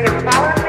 Ryan power.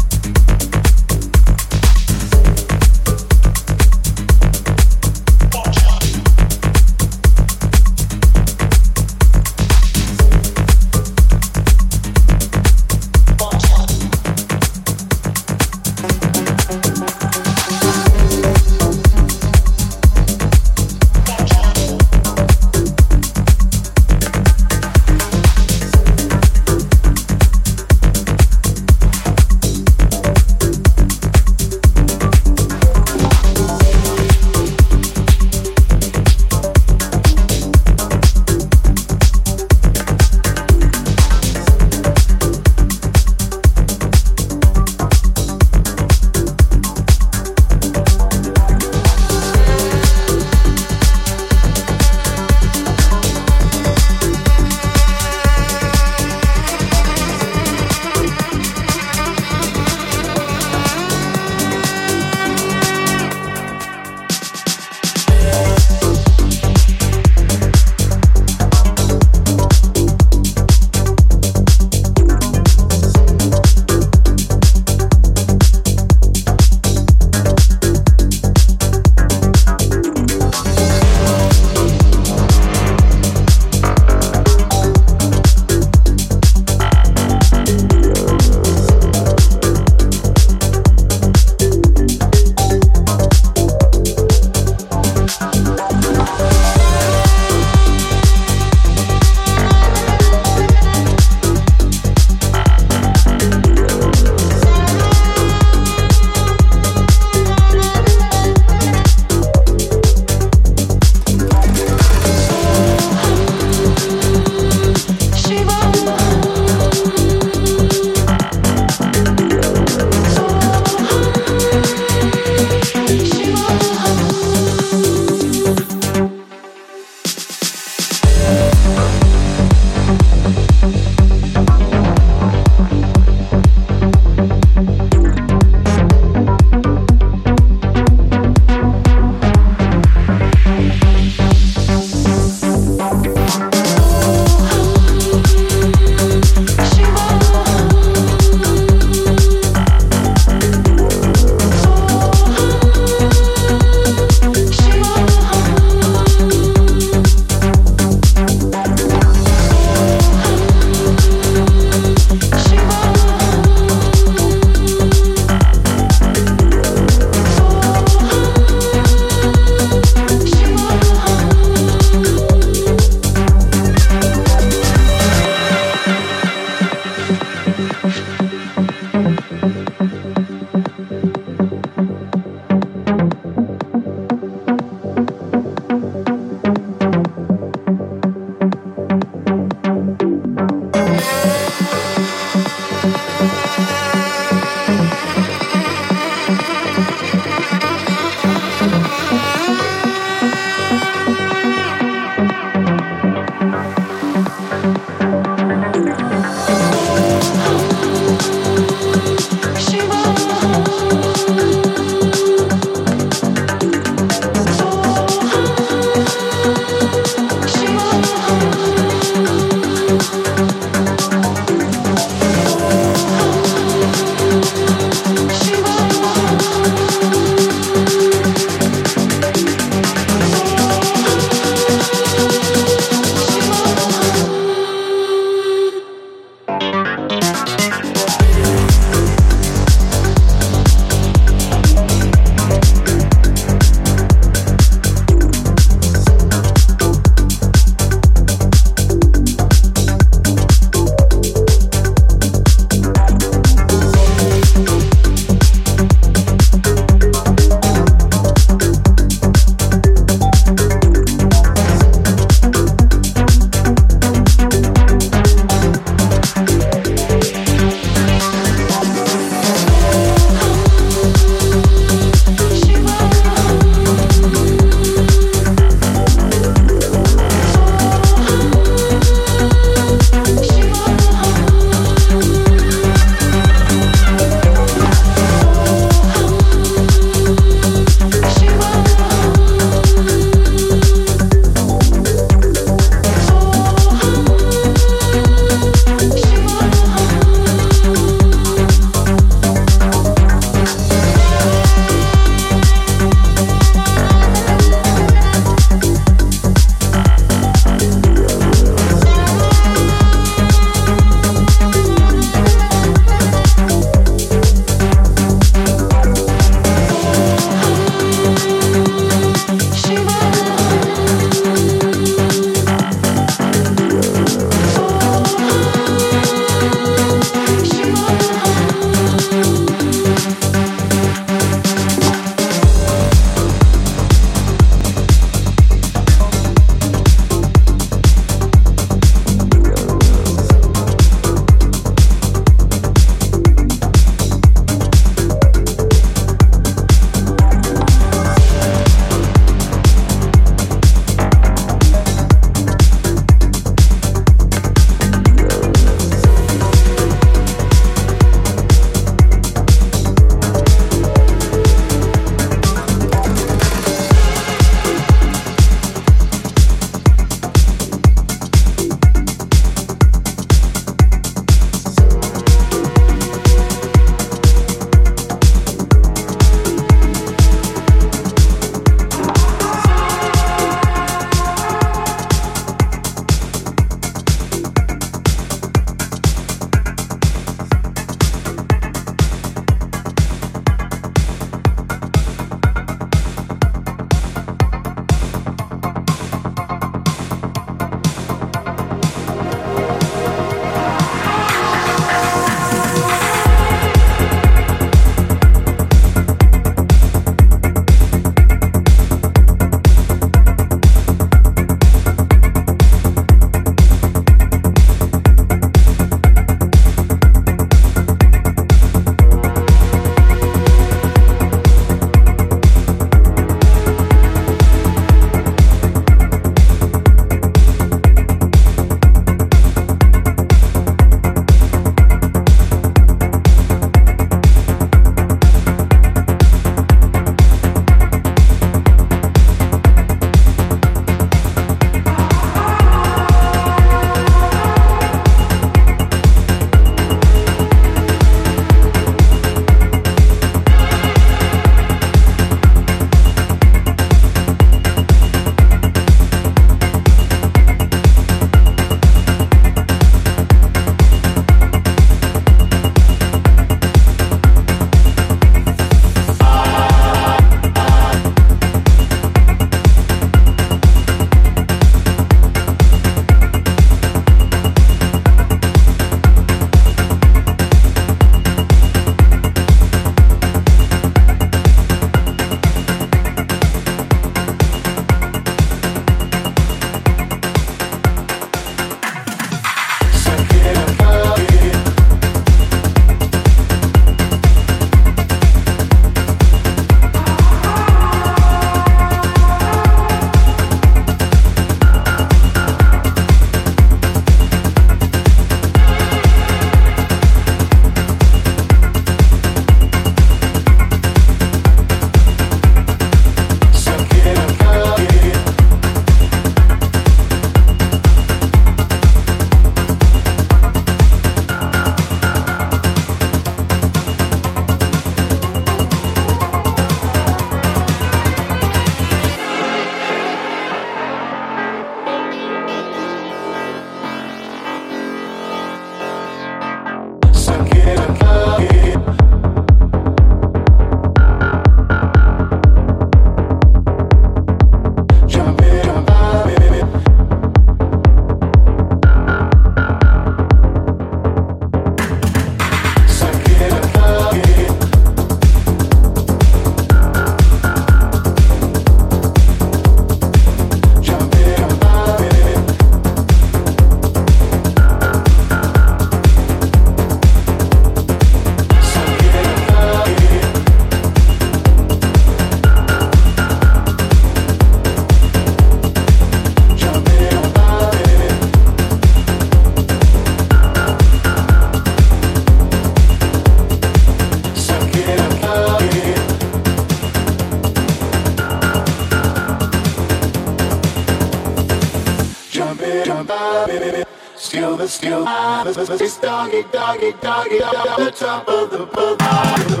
It's doggy, doggy, doggy, the top of the book.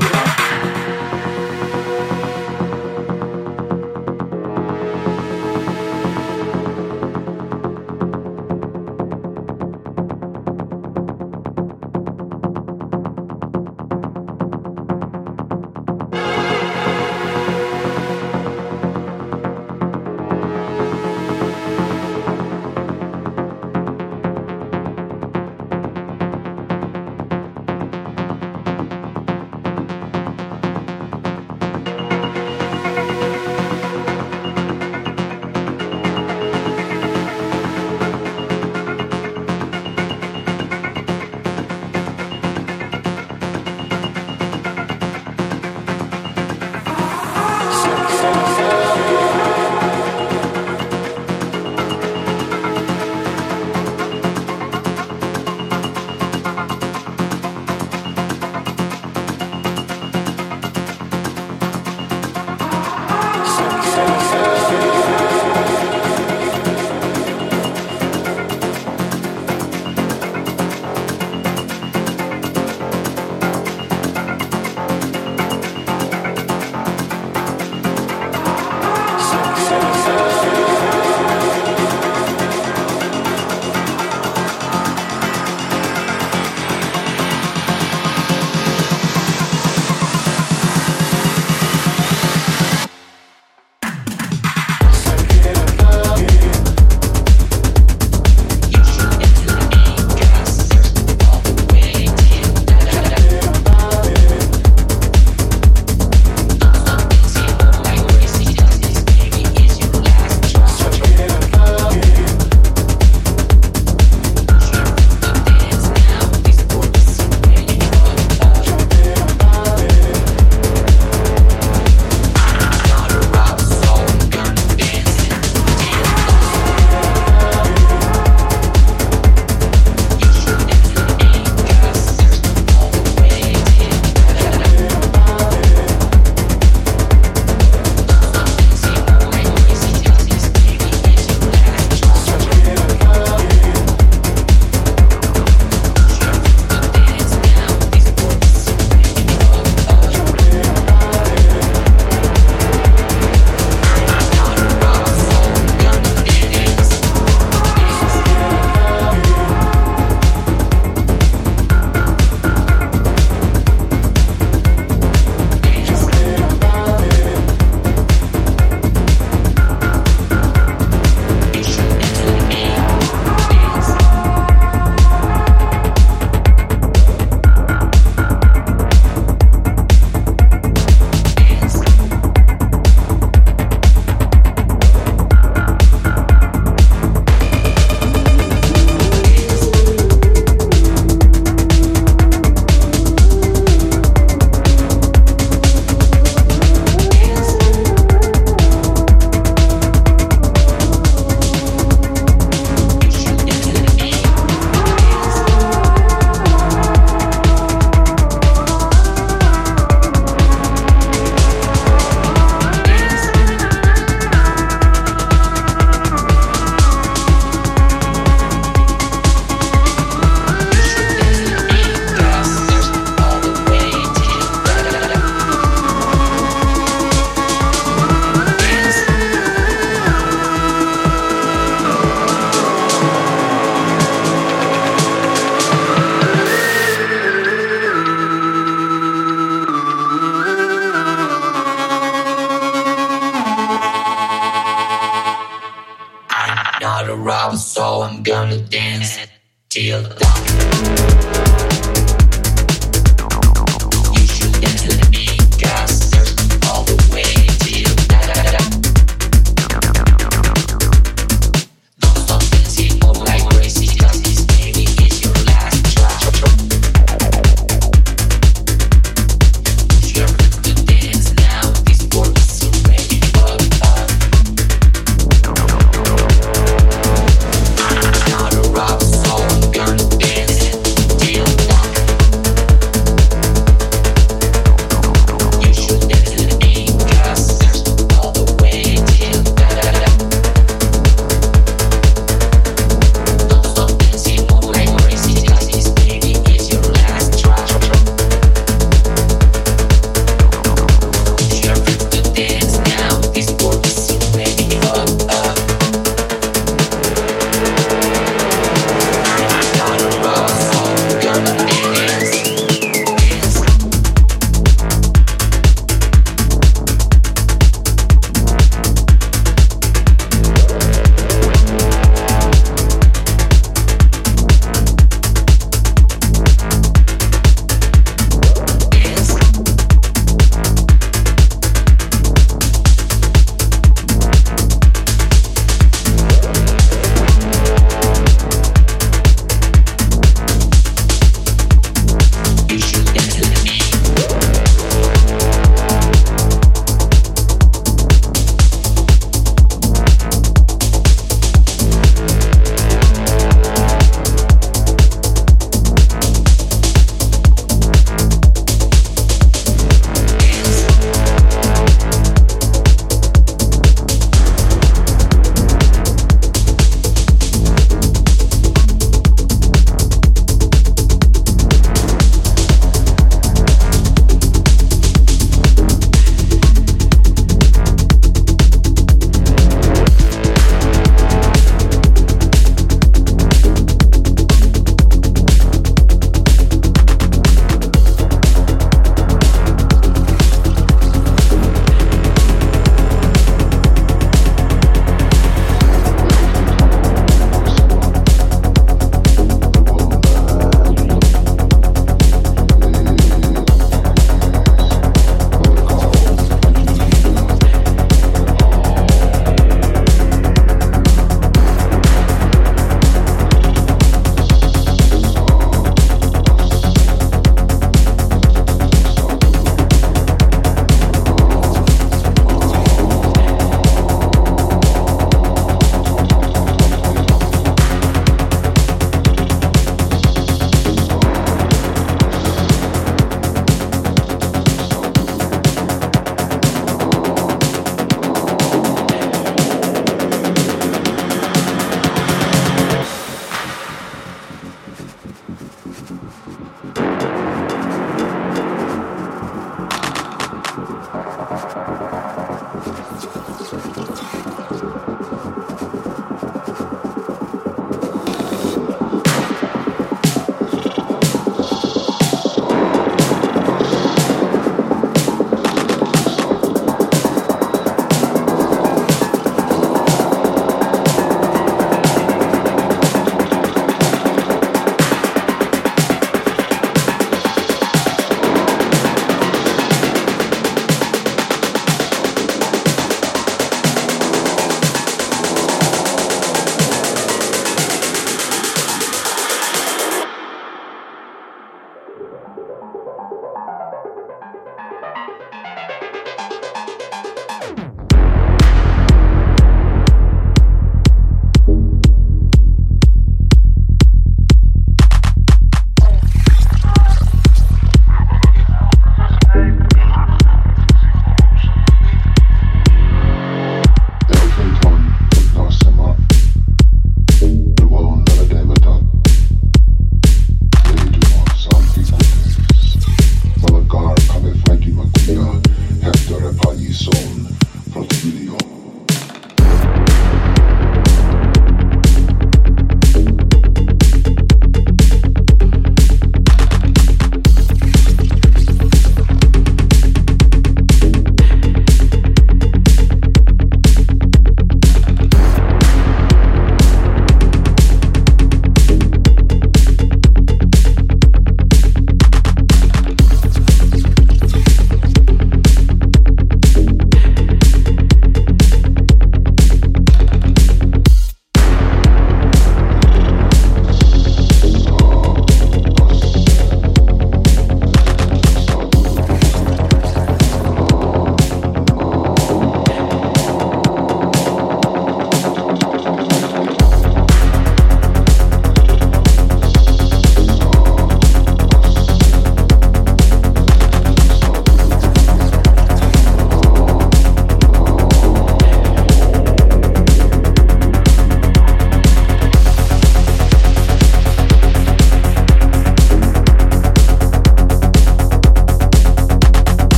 Till dawn. You